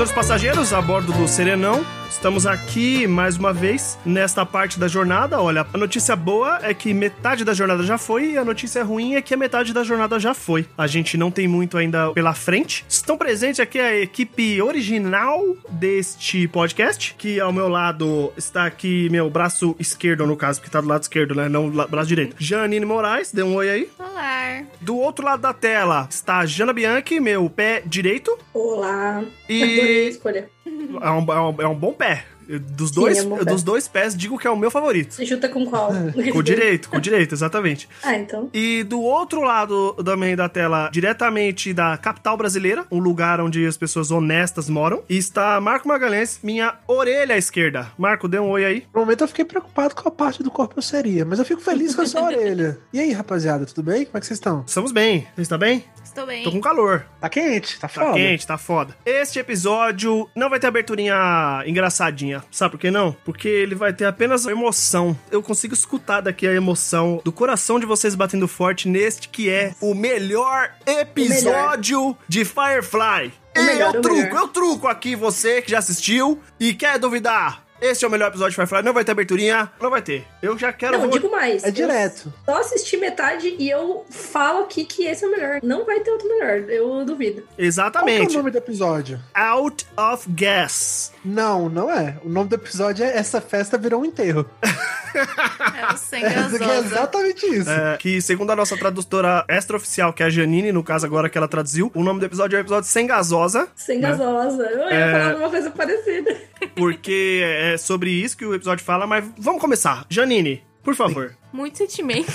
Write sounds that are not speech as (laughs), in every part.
Senhores passageiros, a bordo do Serenão, estamos aqui mais uma vez nesta parte da jornada. Olha, a notícia boa é que metade da jornada já foi e a notícia ruim é que a metade da jornada já foi. A gente não tem muito ainda pela frente. Estão presentes aqui a equipe original deste podcast, que ao meu lado está aqui meu braço esquerdo, no caso, porque tá do lado esquerdo, né? Não braço direito. Janine Moraes, dê um oi aí. Olá. Do outro lado da tela está a Jana Bianchi, meu pé direito. Olá. E (laughs) escolha. é um, é um, é um bom pé. Dos dois, bom pé. dos dois pés, digo que é o meu favorito. Você chuta com qual? Com o direito, com o direito, exatamente. (laughs) Ah, então. E do outro lado também da tela, diretamente da capital brasileira, um lugar onde as pessoas honestas moram, está Marco Magalhães, minha orelha à esquerda. Marco, dê um oi aí. No momento eu fiquei preocupado com a parte do corpo eu seria, mas eu fico feliz com a sua (laughs) orelha. E aí, rapaziada, tudo bem? Como é que vocês estão? Estamos bem. Você está bem? Estou bem. Tô com calor. Tá quente? Tá Tá foda? quente, tá foda. Este episódio não vai ter aberturinha engraçadinha. Sabe por que não? Porque ele vai ter apenas emoção. Eu consigo escutar daqui a emoção do coração de vocês batendo forte neste que é o melhor episódio de Firefly. O E melhor, eu o truco, melhor. eu truco aqui você que já assistiu e quer duvidar. Este é o melhor episódio de Firefly. Não vai ter aberturinha? Não vai ter. Eu já quero... Não, vou- digo mais. É direto. Só assisti metade e eu falo aqui que esse é o melhor. Não vai ter outro melhor, eu duvido. Qual que é o Exatamente. nome do episódio? Out of Gas. Não, não é. O nome do episódio é Essa Festa Virou um Enterro. (laughs) É o sem É, é gasosa. exatamente isso. É, que segundo a nossa tradutora extraoficial, que é a Janine, no caso agora que ela traduziu, o nome do episódio é o episódio Sem Gasosa, Sem Né? gasosa. Eu ia É. falar uma coisa parecida. porque é sobre isso que o episódio fala, mas vamos começar. Janine, por favor, Muito sentimento.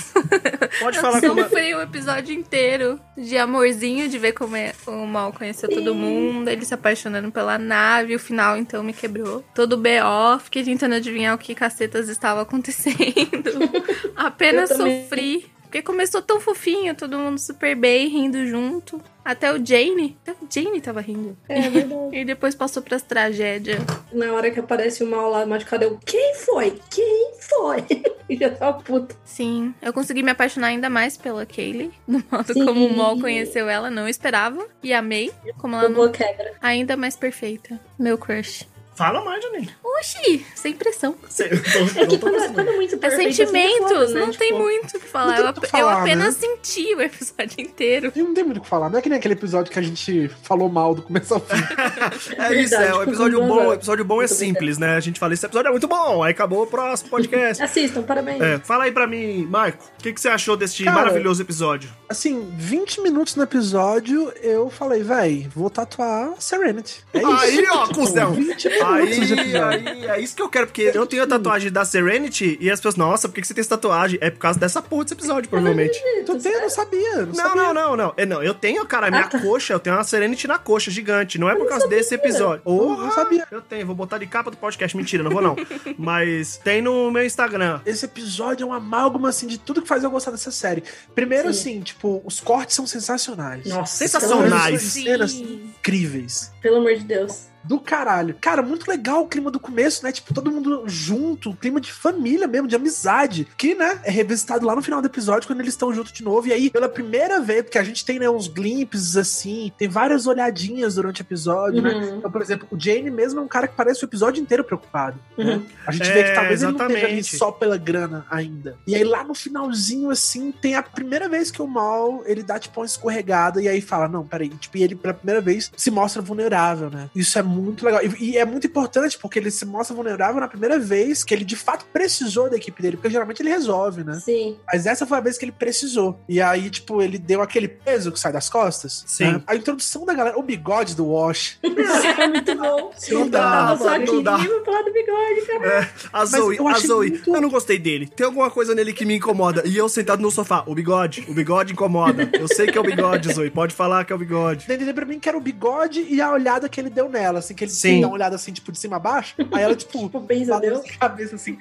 pode falar como... sofri o episódio inteiro de amorzinho, de ver como é, o Mal conheceu todo mundo, ele se apaixonando pela nave, o final então me quebrou. Todo B.O., fiquei tentando adivinhar o que cacetas estava acontecendo. (laughs) Apenas sofri. Porque começou tão fofinho, todo mundo super bem, rindo junto. Até o Jane. Até o Jane tava rindo. É verdade. (laughs) E depois passou pras tragédias. Na hora que aparece o mal lá machucado, eu. Quem foi? Quem foi? e já tava puta. Sim, eu consegui me apaixonar ainda mais pela Kaylee, (laughs) do modo Sim. como o Mol conheceu ela, não esperava. E amei, como ela não... quebra. ainda mais perfeita. Meu crush. Fala mais, Janine. Oxi, sem pressão. Eu tô- É que quando, conseguindo. quando é muito É perfeito, sentimento, assim, é foda, né? não tem Tipo, muito o que falar. tem Eu, que eu falar, apenas né? senti o episódio inteiro. E não tem muito o que falar. Não é que nem aquele episódio que a gente falou mal do começo ao fim. (laughs) É isso, é. O episódio bom, o razão. episódio bom é simples, né? A gente fala, esse episódio é muito bom, aí acabou o próximo podcast. Assistam, parabéns. É, fala aí pra mim, Marco, o que, que você achou deste Cara, maravilhoso episódio? Assim, 20 minutos no episódio, eu falei, véi, vou tatuar Serenity. É isso. Aí, ó, Tipo, cuzão. 20 minutos de Aí, episódio. aí, é isso que eu quero, porque eu tenho a tatuagem da Serenity e as pessoas, nossa, por que você tem essa tatuagem? É por causa dessa porra desse episódio, provavelmente. Tu tem? Eu não sabia. Não, Não, não, não, não. É, não. Eu tenho, cara, a minha Ah, tá. coxa, eu tenho uma Serenity na coxa gigante. Não é por causa desse episódio. Eu não sabia. Eu tenho, vou botar de capa do podcast. Mentira, não vou não. (laughs) Mas tem no meu Instagram. Esse episódio é um amálgama, assim, de tudo que faz eu gostar dessa série. Primeiro, Sim. assim, tipo, os cortes são sensacionais. Nossa, Sensacionais. São cenas incríveis. Pelo amor de Deus. Do caralho. Cara, muito legal o clima do começo, né? Tipo, todo mundo junto, clima de família mesmo, de amizade. Que, né, é revisitado lá no final do episódio, quando eles estão juntos de novo. E aí, pela primeira vez, porque a gente tem, né, uns glimpses assim, tem várias olhadinhas durante o episódio, né? Uhum. Então, por exemplo, o Jane mesmo é um cara que parece o episódio inteiro preocupado. né? Uhum. A gente É, vê que talvez ele não esteja ali exatamente. só pela grana ainda. E aí lá no finalzinho, assim, tem a primeira vez que o Mal, ele dá tipo uma escorregada e aí fala, não, peraí. Tipo, e ele pela primeira vez se mostra vulnerável, né? Isso é muito legal. E, e é muito importante, porque ele se mostra vulnerável na primeira vez que ele de fato precisou da equipe dele, porque geralmente ele resolve, né? Sim. Mas essa foi a vez que ele precisou. E aí, tipo, ele deu aquele peso que sai das costas. Sim. né? A introdução da galera, o bigode do Wash. (laughs) é muito bom. Não dá, Eu só não dá. queria falar do bigode, cara. A Zoe, eu a Zoe, muito- eu não gostei dele. Tem alguma coisa nele que me incomoda. E eu sentado no sofá, o bigode, o bigode incomoda. Eu sei que é o bigode, Zoe, pode falar que é o bigode. Entendeu pra mim que era o bigode e a olhada que ele deu nela, assim, que ele Sim. deu uma olhada assim, tipo, de cima a baixo. Aí ela, tipo, (laughs) Tipo, pensa, deu? balança a cabeça assim.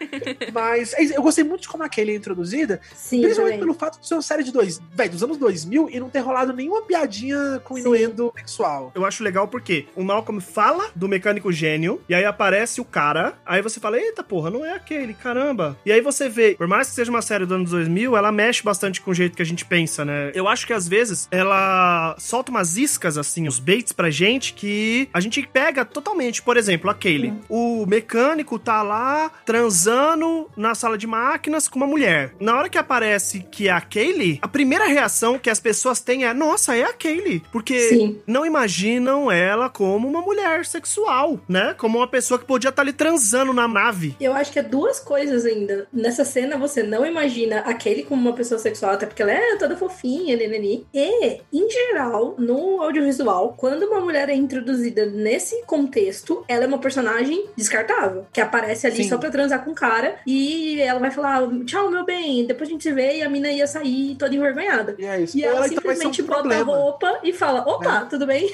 Mas é eu gostei muito de como a Kelly é introduzida, Sim, principalmente também. pelo fato de ser uma série de dois, véi, dos anos 2000 e não ter rolado nenhuma piadinha com Sim. inuendo sexual. Eu acho legal porque o Malcolm fala do mecânico gênio, e aí aparece o cara, aí você fala, eita porra, não é aquele, caramba. E aí você vê, por mais que seja uma série dos anos 2000, ela mexe bastante com o jeito que a gente pensa, né? Eu acho que às vezes ela solta umas iscas, assim, os baits pra gente, que a gente pega totalmente. Por exemplo, a Kaylee. O mecânico tá lá transando na sala de máquinas com uma mulher. Na hora que aparece que é a Kaylee, a primeira reação que as pessoas têm é, nossa, é a Kaylee. Porque Sim. não imaginam ela como uma mulher sexual, né? Como uma pessoa que podia estar ali transando na nave. Eu acho que é duas coisas ainda. Nessa cena, você não imagina aquele como uma pessoa sexual, até porque ela é toda fofinha, neneni. E, em geral, no audiovisual, quando uma mulher é introduzida nesse contexto, ela é uma personagem descartável, que aparece ali Sim. só pra transar com o cara e ela vai falar: tchau, meu bem, depois a gente se vê e a mina ia sair toda envergonhada. E é isso. E Ou ela então ser um simplesmente bota a problema. roupa e fala: opa, tudo bem?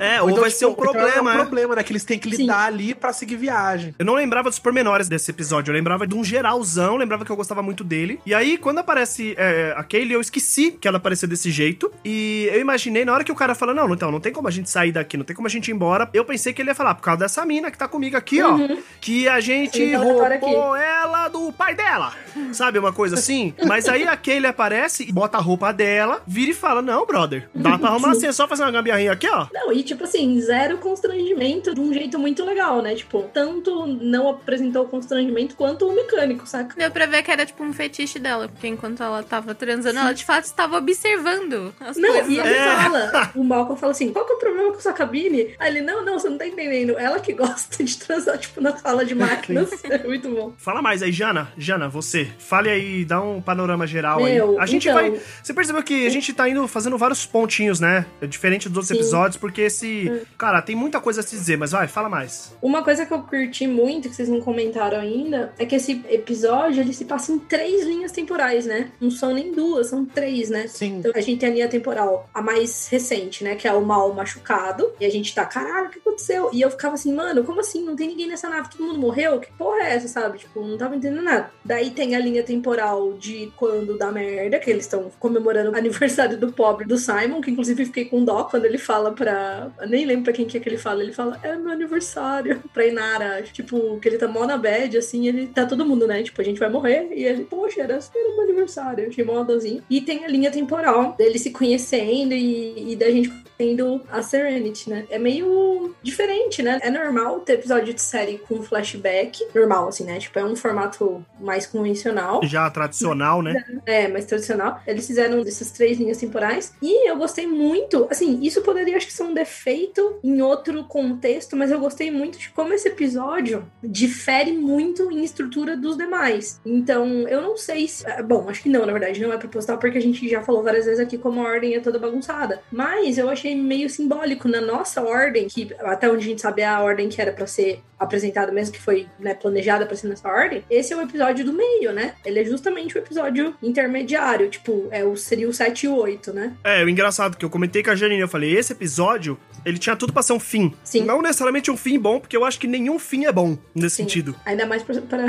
É, Ou ou, então, vai tipo, ser um então é problema, um é. problema, né? Que eles têm que Sim. lidar ali pra seguir viagem. Eu não lembrava dos pormenores desse episódio, eu lembrava de um geralzão, lembrava que eu gostava muito dele. E aí, quando aparece é, a Kaylee, eu esqueci que ela aparecia desse jeito. E eu imaginei, na hora que o cara fala, não, então, não tem como a gente sair daqui, não tem como a gente ir embora. Eu pensei que ele ia falar, por causa dessa mina que tá comigo aqui, ó. Que a gente Sim, tá roubou ela do pai dela. Sabe, uma coisa assim? (laughs) Mas aí a Kaylee aparece e bota a roupa dela, vira e fala, não, brother, dá pra arrumar assim, é só fazer uma gambiarrinha aqui, ó. Não, e tipo assim, zero constrangimento de um jeito muito legal, né? Tipo, tanto não apresentou constrangimento quanto o mecânico, saca? Deu pra ver que era tipo um fetiche dela, porque enquanto ela tava transando, ela de fato estava observando as Não, coisas. e ele É. fala, o Malcolm fala assim, qual que é o problema com sua cabine? Aí ele, não, não, você não tá entendendo. Ela que gosta de transar, tipo, na sala de máquinas. (laughs) é muito bom. Fala mais aí, Jana. Jana, você. Fale aí, dá um panorama geral Meu, aí. A gente então- vai. Você percebeu que a gente tá indo fazendo vários pontinhos, né? Diferente dos outros Sim. Hum. episódios, porque esse. Cara, tem muita coisa a se dizer, mas vai, fala mais. Uma coisa que eu curti muito, que vocês não comentaram ainda, é que esse episódio, ele se passa em três linhas temporais, né? Não são nem duas, são três, né? Sim. Então, a gente tem a linha temporal, a mais recente, né? Que é o mal machucado. E a gente tá, caralho, o que aconteceu? E eu ficava assim, mano, como assim? Não tem ninguém nessa nave, todo mundo morreu? Que porra é essa, sabe? Tipo, não tava entendendo nada. Daí tem a linha temporal de quando dá merda, que eles estão comemorando o (laughs) aniversário do pobre do Simon, que inclusive fiquei com dó quando ele fala pra. Eu nem lembro pra quem que é que ele fala. Ele fala, é meu aniversário. (laughs) Pra Inara, tipo, que ele tá mó na bad, assim, ele tá todo mundo, né? Tipo, a gente vai morrer. E ele, poxa, era, era meu aniversário. Eu achei mó dozinho. E tem a linha temporal dele se conhecendo e, e da gente tendo a Serenity, né? É meio diferente, né? É normal ter episódio de série com flashback. Normal, assim, né? Tipo, é um formato mais convencional. Já tradicional, né? É, mais tradicional. Eles fizeram essas três linhas temporais. E eu gostei muito. Assim, isso poderia, acho que, ser um defeito em outro contexto, mas eu gostei muito de como esse episódio difere muito em estrutura dos demais. Então, eu não sei se. ah, Bom, acho que não, na verdade, não é proposital, porque a gente já falou várias vezes aqui como a ordem é toda bagunçada. Mas eu achei meio simbólico na nossa ordem, que até onde a gente sabe é a ordem que era pra ser apresentada mesmo, que foi né, planejada pra ser nessa ordem. Esse é o episódio do meio, né? Ele é justamente o episódio intermediário, tipo, é o, seria o 7 e o 8, né? É, o engraçado que eu comentei com a Janine, eu falei, esse episódio, ele tinha tudo pra ser um fim. Sim. Não necessariamente um fim bom, porque eu acho que nenhum fim é bom nesse Sim. sentido. Ainda mais pra. pra...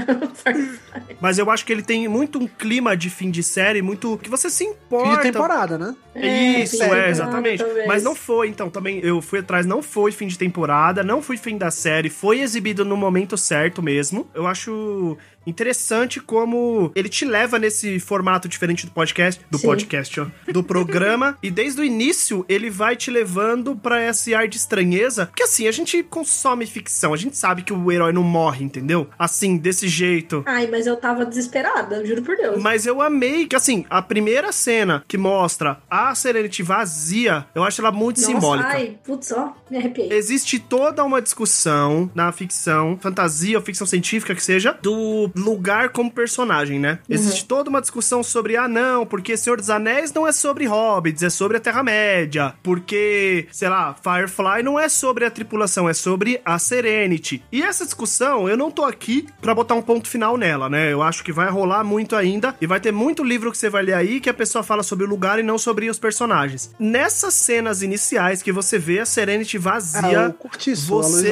(laughs) Mas eu acho que ele tem muito um clima de fim de série, muito. que você se importa. Fim de temporada, né? Isso, fim de é, temporada, exatamente. talvez. Mas não foi, então, também eu fui atrás, não foi fim de temporada, não foi fim da série, foi exibido no momento certo mesmo. Eu acho interessante como ele te leva nesse formato diferente do podcast, do Sim. podcast, ó, do programa, (laughs) e desde o início ele vai te levando pra esse ar de estranheza, porque assim, a gente consome ficção, a gente sabe que o herói não morre, entendeu? Assim, desse jeito. Ai, mas eu tava desesperada, juro por Deus. Mas eu amei que, assim, a primeira cena que mostra a Serenity vazia, eu acho ela muito Nossa, simbólica. Ai, putz, ó, me arrepiei. Existe toda uma discussão na ficção, fantasia ou ficção científica que seja, do lugar como personagem, né? Existe toda uma discussão sobre, ah, não, porque Senhor dos Anéis não é sobre hobbits, é sobre a Terra-média. Porque, sei lá, Firefly não é sobre a tripulação, é sobre a Serenity. E essa discussão, eu não tô aqui pra botar um ponto final nela, né? Eu acho que vai rolar muito ainda e vai ter muito livro que você vai ler aí que a pessoa fala sobre o lugar e não sobre os personagens. Nessas cenas iniciais que você vê a Serenity vazia, Ah, o Curtiço, você-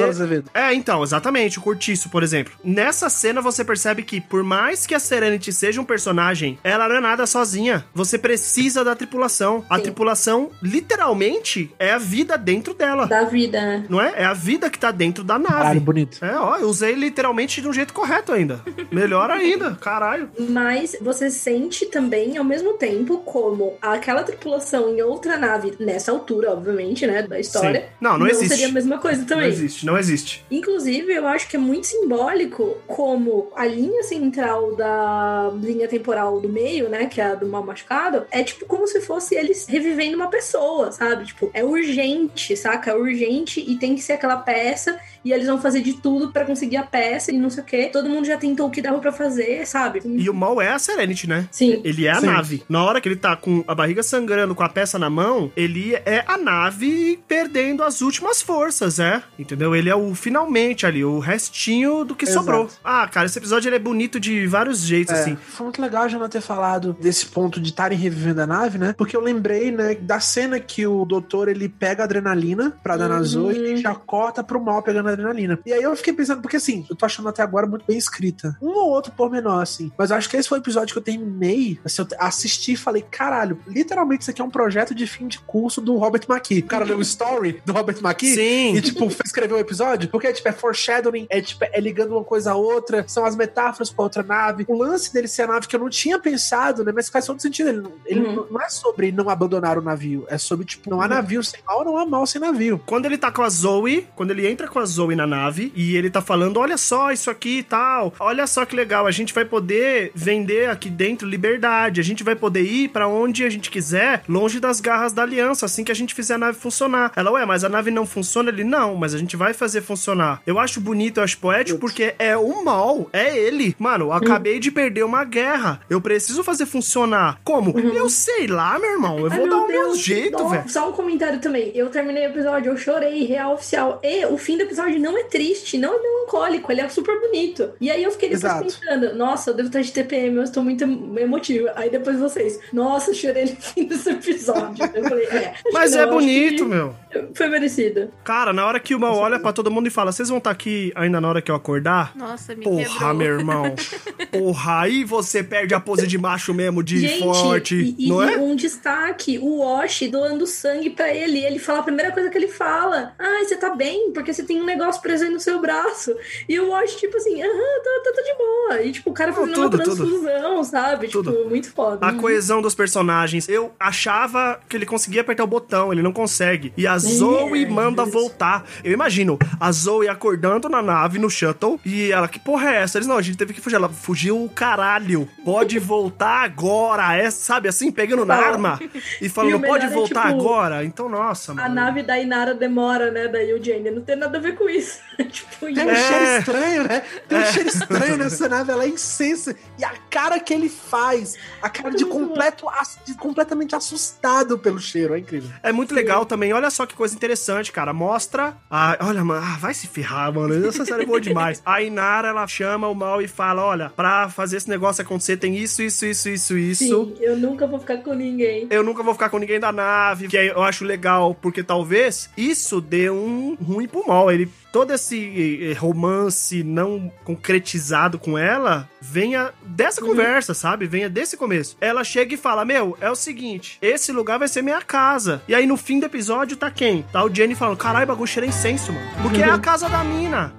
é, então, exatamente, o Curtiço, por exemplo. Nessa cena você percebe que, por mais que a Serenity seja um personagem, ela não é nada sozinha. Você precisa da tripulação. A Sim. tripulação, literalmente, é a vida dentro dela. Da vida, né? Não é? É a vida que tá dentro da nave. Caralho, bonito. É, ó, eu usei literalmente de um jeito correto ainda. Melhor (laughs) ainda, caralho. Mas você sente também, ao mesmo tempo, como aquela tripulação em outra nave, nessa altura, obviamente, né, da história. Sim. Não, não existe. seria a mesma coisa Não também. existe, não existe. Inclusive, eu acho que é muito simbólico como a linha central da linha temporal do meio, né, que é a do mal machucado, é tipo como se fosse eles revivendo uma pessoa, sabe? Tipo, é urgente, saca? É urgente e tem que ser aquela peça e eles vão fazer de tudo pra conseguir a peça e não sei o quê. Todo mundo já tentou o que dava pra fazer, sabe? E o mal é a Serenity, né? Sim. Ele é a Sim. nave. Na hora que ele tá com a barriga sangrando, com a peça na mão, ele é a nave perdendo as últimas forças, é? Entendeu? Ele é o finalmente ali, o restinho do que Exato. sobrou. Ah, cara, esse episódio ele é bonito de vários jeitos, É, assim. Foi muito legal já não ter falado desse ponto de estarem revivendo a nave, né? Porque eu lembrei, né, da cena que o doutor ele pega a adrenalina pra dar na Uhum. Zoe e já corta pro mal pegando a adrenalina. E aí eu fiquei pensando, porque assim, eu tô achando até agora muito bem escrita. Um ou outro pormenor, assim. Mas eu acho que esse foi o episódio que eu terminei, assim, eu assisti e falei, caralho, literalmente isso aqui é um projeto de fim de curso do Robert McKee. O cara leu o story do Robert McKee Sim. e, tipo, escreveu o episódio, porque, tipo, é foreshadowing, é, tipo, é ligando uma coisa a outra, são as metáforas com a outra nave. O lance dele ser a nave que eu não tinha pensado, né, mas faz todo sentido. Ele, não- ele Uhum. não- é sobre não abandonar o navio, é sobre, tipo, não há navio sem mal, não há mal sem navio. Quando ele tá com a Zoe, quando ele entra com a Zoe na nave e ele tá falando: olha só isso aqui e tal, olha só que legal, a gente vai poder vender aqui dentro liberdade, a gente vai poder ir pra onde a gente quiser, longe das garras da aliança, assim que a gente fizer a nave funcionar. Ela, ué, mas a nave não funciona? Ele, não, mas a gente vai fazer funcionar. Eu acho bonito, eu acho poético, porque é o mal, é ele. Mano, eu acabei de perder uma guerra, eu preciso fazer funcionar. Como? Eu sei lá, meu irmão, eu Ai, vou meu dar o meu jeito, velho. Só um comentário também. Eu terminei o episódio, eu chorei, real oficial. E o fim do episódio não é triste, não é melancólico, ele é super bonito. E aí eu fiquei depois Exato. pensando, nossa, eu devo estar de TPM, eu estou muito em- emotiva. Aí depois vocês, nossa, chorei no (laughs) fim desse episódio. Eu falei, é. Mas é não, acho bonito, meu. Foi merecido. Cara, na hora que o Mal olha pra todo mundo e fala: Vocês vão estar aqui ainda na hora que eu acordar? Nossa, me Porra, quebrou. meu irmão. (laughs) Porra, aí você perde a pose de macho mesmo, de Gente, forte. e, e- não é? e um destaque, o Wash doando sangue pra ele. Ele fala a primeira coisa que ele fala: Ai, você tá bem, porque você tem um negócio preso aí no seu braço. E o Wash, tipo assim, aham, tá, tá, tá de boa. E tipo, o cara fazendo tudo, uma tudo. transfusão, sabe? Tudo. Tipo, muito foda. A coesão dos personagens. Eu achava que ele conseguia apertar o botão, ele não consegue. E a Zoe Ai, manda voltar. Eu imagino a Zoe acordando na nave, no shuttle, e ela, que porra é essa? Eles, não, a gente teve que fugir. Ela fugiu o caralho. Pode voltar agora. É, sabe assim, pegando na arma e E falando, o melhor pode é, voltar tipo, agora? Então, nossa, A mano. nave da Inara demora, né? Da Eugênia. Não tem nada a ver com isso. (laughs) tipo, Tem um É. cheiro estranho, né? Tem um cheiro estranho nessa nave, ela é incensa. E a cara que ele faz, a cara de, completo, ass- de completamente assustado pelo cheiro, é incrível. É muito legal também. Olha só que coisa interessante, cara. Mostra. A... Olha, mano, ah, vai se ferrar, mano. Essa série é boa demais. A Inara, ela chama o mal e fala: Olha, pra fazer esse negócio acontecer, tem isso, isso, isso, isso, isso. Sim, eu nunca vou ficar com ninguém. Eu nunca vou ficar com ninguém da nave. Que eu acho legal, porque talvez isso dê um ruim pro mal. Ele. Todo esse eh, romance não concretizado com ela venha dessa conversa, sabe? Venha desse começo. Ela chega e fala: Meu, é o seguinte, esse lugar vai ser minha casa. E aí no fim do episódio tá quem? Tá o Jenny falando: Caralho, bagulho cheira incenso, mano. Porque é a casa da mina.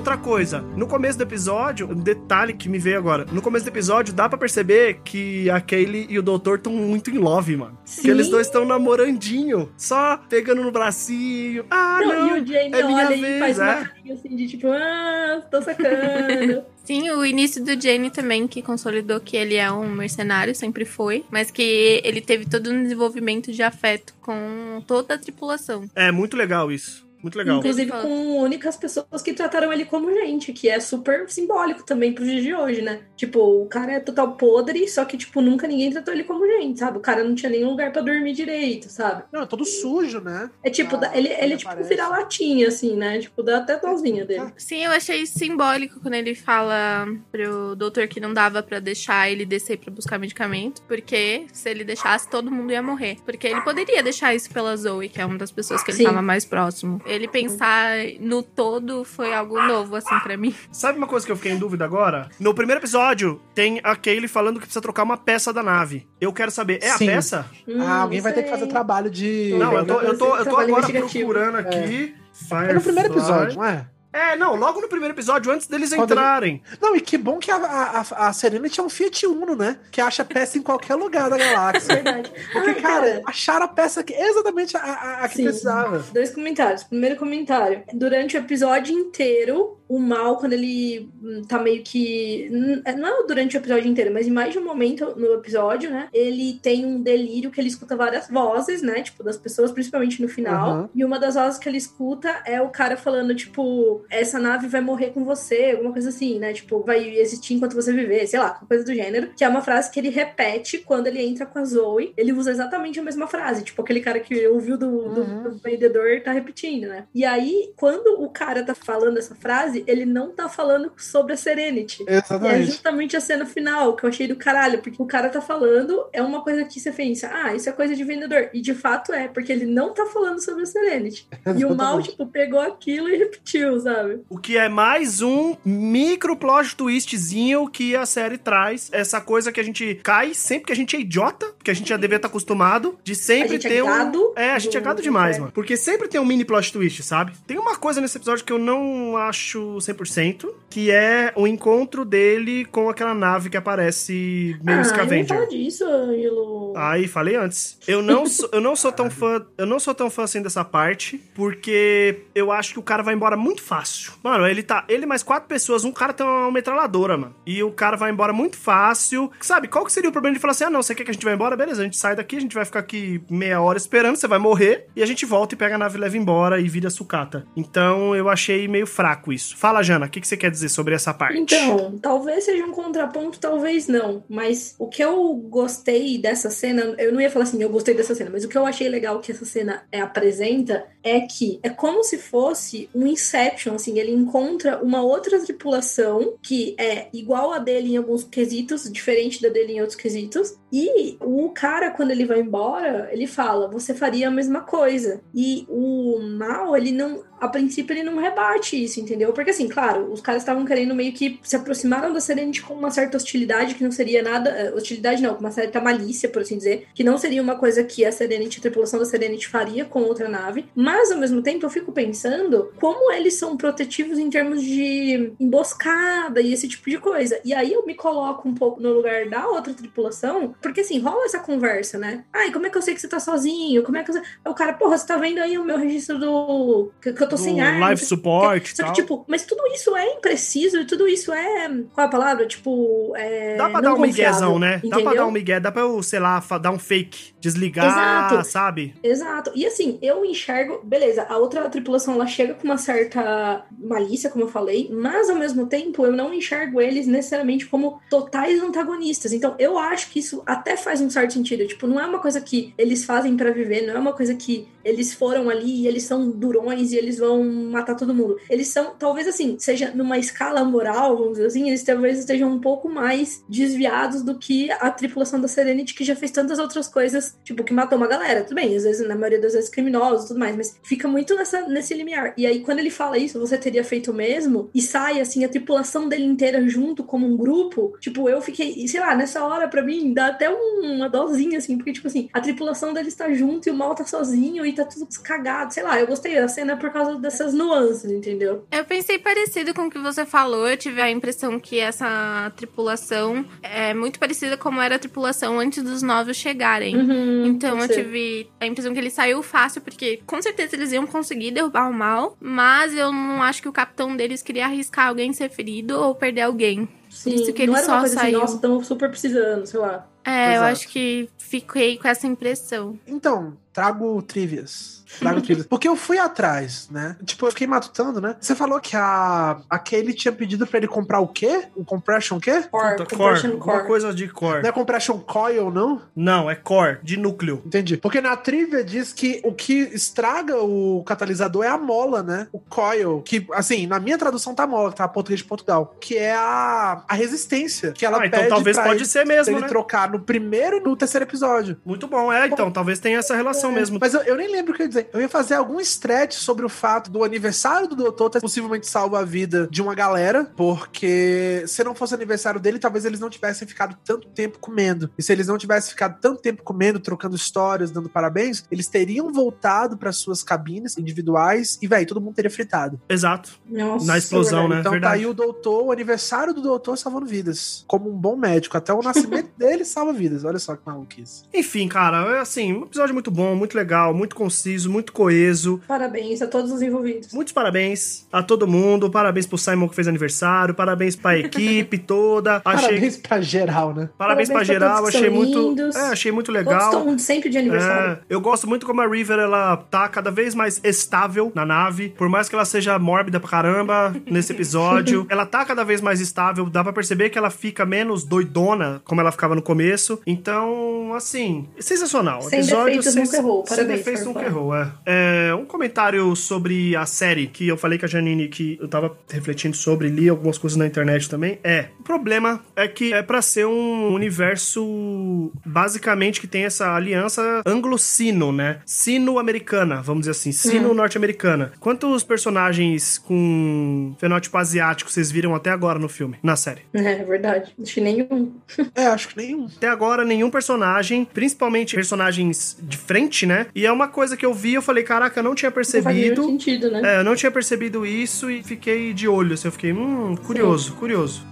Outra coisa. No começo do episódio, um detalhe que me veio agora. No começo do episódio, dá pra perceber que a Kaylee e o doutor estão muito em love, mano. Sim. Que eles dois estão namorandinho. Só pegando no bracinho. Ah, não. Não, e o Jamie é minha olha e vez, faz uma é. carinha assim de tipo, ah, tô sacando. (laughs) Sim, o início do Jane também, que consolidou que ele é um mercenário, sempre foi, mas que ele teve todo um desenvolvimento de afeto com toda a tripulação. É muito legal isso. Muito legal. Inclusive com únicas pessoas que trataram ele como gente, que é super simbólico também pro dia de hoje, né? Tipo, o cara é total podre, só que, tipo, nunca ninguém tratou ele como gente, sabe? O cara não tinha nenhum lugar pra dormir direito, sabe? Não, é todo sujo, né? É tipo, Ah, ele, ele é tipo um aparece. vira-latinha, assim, né? Tipo, dá até dózinha dele. Sim, eu achei simbólico quando ele fala pro doutor que não dava pra deixar ele descer pra buscar medicamento, porque se ele deixasse, todo mundo ia morrer. Porque ele poderia deixar isso pela Zoe, que é uma das pessoas que ele Sim. tava mais próximo. Ele pensar no todo foi algo novo, assim, pra mim. Sabe uma coisa que eu fiquei em dúvida agora? No primeiro episódio, tem a Kaylee falando que precisa trocar uma peça da nave. Eu quero saber, é Sim. a peça? Hum, ah, alguém vai ter que fazer trabalho de. Não, eu tô, eu tô, eu tô agora procurando aqui. É no primeiro Firefly. episódio, não é? É, não, logo no primeiro episódio, antes deles Quando ele- entrarem. Não, e que bom que a, a, a Serenity é um Fiat Uno, né? Que acha peça em qualquer lugar da galáxia. (laughs) Verdade. Porque, Ai, cara, acharam a peça que exatamente a, a, a que Sim. precisava. Dois comentários. Primeiro comentário. Durante o episódio inteiro, o mal, quando ele hum, tá meio que. hum, Não durante o episódio inteiro, mas em mais de um momento no episódio, né? Ele tem um delírio que ele escuta várias vozes, né? Tipo, das pessoas, principalmente no final. Uhum. E uma das vozes que ele escuta é o cara falando, tipo, essa nave vai morrer com você, alguma coisa assim, né? Tipo, vai existir enquanto você viver, sei lá, coisa do gênero. Que é uma frase que ele repete quando ele entra com a Zoe. Ele usa exatamente a mesma frase. Tipo, aquele cara que ouviu do, do, Uhum. do vendedor tá repetindo, né? E aí, quando o cara tá falando essa frase, ele não tá falando sobre a Serenity. E é Exatamente. justamente a cena final que eu achei do caralho, porque o cara tá falando, é uma coisa que você pensa, ah, isso é coisa de vendedor. E de fato é, porque ele não tá falando sobre a Serenity. E o mal, Exatamente. tipo, pegou aquilo e repetiu, sabe? O que é mais um micro plot twistzinho que a série traz. Essa coisa que a gente cai sempre que a gente é idiota, porque a gente já devia estar acostumado de A sempre gente ter é um. gado. É, a gente é do- gado do demais, inferno. mano. Porque sempre tem um mini plot twist, sabe? Tem uma coisa nesse episódio que eu não acho 100%, que é o encontro dele com aquela nave que aparece meio Ah, não Scavenger. fala disso, Ângelo. Aí, falei antes. Eu não sou, eu não sou tão (laughs) fã, eu não sou tão fã assim dessa parte, porque eu acho que o cara vai embora muito fácil. Mano, ele tá, ele mais quatro pessoas, um cara tem uma metralhadora, mano. E o cara vai embora muito fácil. Sabe, qual que seria o problema de falar assim: "Ah, não, você quer que a gente vá embora? Beleza, a gente sai daqui, a gente vai ficar aqui meia hora esperando, você vai morrer e a gente volta e pega a nave e leva embora e vira sucata". Então, eu achei meio fraco isso. Fala, Jana, o que que você quer dizer sobre essa parte? Então, talvez seja um contraponto, talvez não. Mas o que eu gostei dessa cena, eu não ia falar assim, eu gostei dessa cena, mas o que eu achei legal que essa cena é, apresenta é que é como se fosse um Inception, assim, ele encontra uma outra tripulação que é igual a dele em alguns quesitos, diferente da dele em outros quesitos. E o cara, quando ele vai embora, ele fala: Você faria a mesma coisa. E o mal, ele não. A princípio, ele não rebate isso, entendeu? Porque, assim, claro, os caras estavam querendo meio que se aproximaram da Serenity com uma certa hostilidade, que não seria nada. eh, Hostilidade não, com uma certa malícia, por assim dizer. Que não seria uma coisa que a Serenity, a tripulação da Serenity faria com outra nave. Mas, ao mesmo tempo, eu fico pensando como eles são protetivos em termos de emboscada e esse tipo de coisa. E aí eu me coloco um pouco no lugar da outra tripulação, porque assim, rola essa conversa, né? Ai, como é que eu sei que você tá sozinho? Como é que eu sei... O cara, porra, você tá vendo aí o meu registro do. que eu tô sem ar. live support Só que, tipo, mas tudo isso é impreciso e tudo isso é. Qual é a palavra? Tipo. É... Dá pra não dar um miguezão, né? Dá pra entendeu? dar um migué, dá pra eu, sei lá, dar um fake, desligar, Exato. sabe? Exato. E assim, eu enxergo. Beleza, a outra tripulação ela chega com uma certa malícia, como eu falei, mas ao mesmo tempo eu não enxergo eles necessariamente como totais antagonistas. Então eu acho que isso até faz um certo sentido. Tipo, não é uma coisa que eles fazem pra viver, não é uma coisa que eles foram ali e eles são durões e eles vão matar todo mundo. Eles são, talvez assim, seja numa escala moral, vamos dizer assim, eles talvez estejam um pouco mais desviados do que a tripulação da Serenity, que já fez tantas outras coisas, tipo, que matou uma galera. Tudo bem, às vezes, na maioria das vezes, criminosos tudo mais, mas fica muito nessa, nesse limiar. E aí, quando ele fala isso, você teria feito o mesmo, e sai, assim, a tripulação dele inteira junto, como um grupo, tipo, eu fiquei, sei lá, nessa hora, pra mim, dá até um- uma dosinha, assim, porque, tipo assim, a tripulação dele está junto e o mal tá sozinho e tá tudo cagado, sei lá, eu gostei da cena por causa dessas nuances, entendeu? Eu pensei parecido com o que você falou. Eu tive a impressão que essa tripulação é muito parecida como era a tripulação antes dos novos chegarem. Uhum, Então eu tive a impressão que ele saiu fácil, porque com certeza eles iam conseguir derrubar o mal, mas eu não acho que o capitão deles queria arriscar alguém ser ferido ou perder alguém. Sim, isso que ele só uma coisa saiu. assim, nossa, estamos super precisando, sei lá. É, eu Exato. acho que fiquei com essa impressão. Então, trago trivias. Trago trivias. Porque eu fui atrás, né? Tipo, eu fiquei matutando, né? Você falou que a, a Kaylee tinha pedido pra ele comprar o quê? O compression o quê? Core, Puta, core. compression Alguma core. coisa de core. Não é compression coil, não? Não, é core, de núcleo. Entendi. Porque na trivia diz que o que estraga o catalisador é a mola, né? O coil. Que, assim, na minha tradução tá mola, tá português de Portugal. Que é a, a resistência que ela Ah, então pede talvez pra pode ele, ser mesmo, ele né? trocar no primeiro e no terceiro episódio. Muito bom, é, então, talvez tenha essa relação mesmo. Mas eu, eu nem lembro o que eu ia dizer. Eu ia fazer algum stretch sobre o fato do aniversário do doutor ter possivelmente salvo a vida de uma galera, porque se não fosse aniversário dele, talvez eles não tivessem ficado tanto tempo comendo. E se eles não tivessem ficado tanto tempo comendo, trocando histórias, dando parabéns, eles teriam voltado para suas cabines individuais e, velho, todo mundo teria fritado. Exato. Nossa, Na explosão, verdade. né? Então Verdade. tá aí o doutor, o aniversário do doutor salvando vidas. Como um bom médico. Até o nascimento (laughs) dele salva vidas. Olha só que maluquice. Enfim, cara, é assim, um episódio muito bom, muito legal, muito conciso, muito coeso. Parabéns a todos os envolvidos. Muitos parabéns a todo mundo, parabéns pro Simon que fez aniversário, parabéns pra equipe (laughs) toda. Achei Parabéns pra geral, né? Parabéns, Parabéns pra pra geral, todos achei muito, lindos. é, achei muito Todos legal. estão sempre de aniversário. É, eu gosto muito como a River ela tá cada vez mais estável na nave. Por mais que ela seja mórbida pra caramba nesse episódio, (laughs) ela tá cada vez mais estável. Dá pra perceber que ela fica menos doidona como ela ficava no começo. Então, assim, sensacional. Sem episódio defeitos, nunca errou. Parabéns, nunca Firefly. errou, é. É, Um comentário sobre a série que eu falei com a Janine que eu tava refletindo sobre, li algumas coisas na internet também. É, o problema é que é pra ser um universo basicamente que tem essa aliança anglo-sino, né? Sino-americana, vamos dizer assim, sino-norte-americana. Quantos personagens com fenótipo asiático vocês viram até agora no filme, na série? (laughs) É, verdade. Acho que nenhum. É, acho que nenhum. Até agora, nenhum personagem, principalmente personagens de frente, né? E é uma coisa que eu vi, eu falei, caraca, eu não tinha Não percebido. sentido, né? É, eu não tinha percebido isso e fiquei de olho, assim, eu fiquei, hum, curioso, curioso.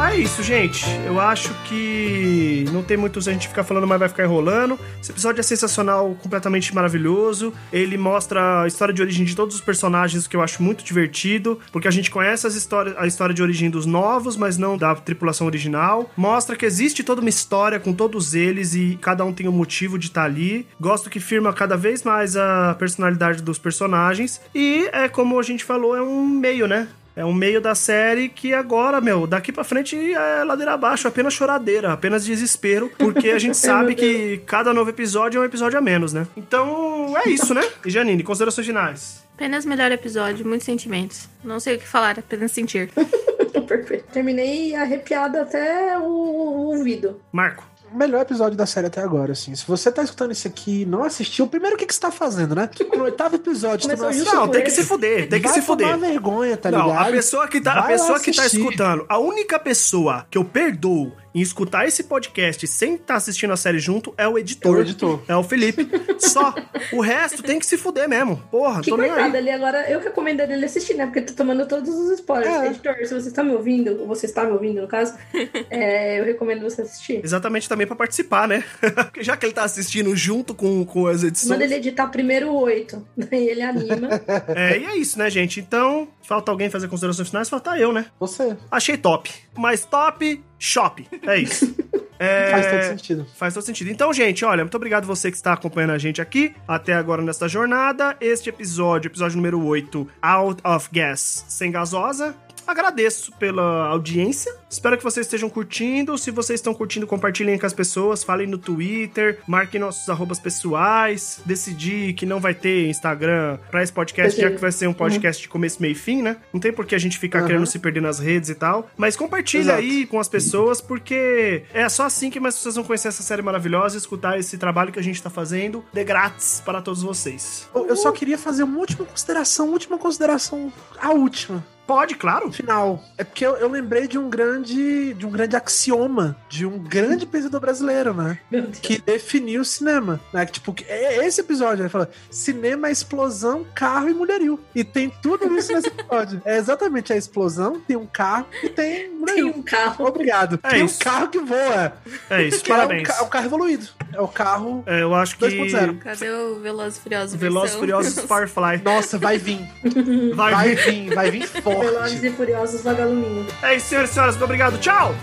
Ah, é isso, gente. Eu acho que não tem muito a gente ficar falando, mas vai ficar enrolando. Esse episódio é sensacional, completamente maravilhoso. Ele mostra a história de origem de todos os personagens, o que eu acho muito divertido, porque a gente conhece as histórias, a história de origem dos novos, mas não da tripulação original. Mostra que existe toda uma história com todos eles e cada um tem um motivo de estar ali. Gosto que firma cada vez mais a personalidade dos personagens. E é como a gente falou, é um meio, né? É um meio da série que agora, meu, daqui pra frente é ladeira abaixo, apenas choradeira, apenas desespero, porque a gente (laughs) sabe que cada novo episódio é um episódio a menos, né? Então é isso, né? E Janine, considerações finais. Apenas melhor episódio, muitos sentimentos. Não sei o que falar, apenas sentir. (laughs) Perfeito. Terminei arrepiada até o ouvido. Marco. O melhor episódio da série até agora, assim. Se você tá escutando isso aqui e não assistiu, primeiro o que, que você tá fazendo, né? No oitavo episódio, tu não assistiu. Não, tem que se fuder, tem que Vai se fuder. tomar vergonha, tá Não, ligado? a pessoa que tá, a Vai pessoa que tá escutando, a única pessoa que eu perdoo em escutar esse podcast sem estar assistindo a série junto é o editor. É o editor. É o Felipe. Só. O resto tem que se fuder mesmo. Porra, Que tô nem coitado aí. ali agora, eu recomendaria ele assistir, né? Porque tô tomando todos os spoilers. É. Editor, se você está me ouvindo, ou você está me ouvindo, no caso, (laughs) é, eu recomendo você assistir. Exatamente também pra participar, né? (laughs) Porque já que ele tá assistindo junto com, com as edições. Manda ele editar primeiro o 8. (laughs) Daí ele anima. É, e é isso, né, gente? Então, falta alguém fazer considerações finais, falta eu, né? Você. Achei top. Mas top, shop. É isso. (laughs) É... Faz todo sentido. Faz todo sentido. Então, gente, olha, muito obrigado você que está acompanhando a gente aqui até agora nesta jornada. Este episódio, episódio número 8, Out of Gas, sem gasosa. Agradeço pela audiência. Espero que vocês estejam curtindo. Se vocês estão curtindo, compartilhem com as pessoas. Falem no Twitter. Marquem nossos arrobas pessoais. Decidi que não vai ter Instagram pra esse podcast, já que vai ser um podcast de começo, meio e fim, né? Não tem por que a gente ficar Uhum. querendo se perder nas redes e tal. Mas compartilha Exato. aí com as pessoas, porque é só assim que mais pessoas vão conhecer essa série maravilhosa e escutar esse trabalho que a gente tá fazendo de grátis para todos vocês. Eu eu só queria fazer uma última consideração, última consideração, a última. Pode, claro. Final. É porque eu, eu lembrei de um grande. de um grande axioma de um grande pensador brasileiro, né? (laughs) Meu Deus. Que definiu o cinema. Né? Que, tipo, que- é esse episódio, ele fala: cinema é explosão, carro e mulherio. E tem tudo isso nesse episódio. É exatamente a explosão, tem um carro e tem Tem mulherio. um carro. Obrigado. É tem isso. um carro que voa. É isso, Que é um, parabéns. ca- é um carro evoluído. É o carro. É, eu acho que 2.0. Cadê o Velozes e Furiosos? Velozes e versão? Furiosos (laughs) Firefly Nossa, vai vir. (laughs) vai, Vai vir. vir, vai vir Velozes e Furiosos Vagaluminho. É isso, senhoras e senhores. Muito obrigado. Tchau!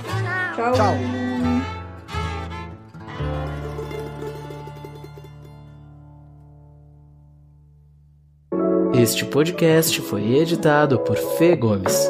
Tchau. Tchau. Este podcast foi editado por Fê Gomes.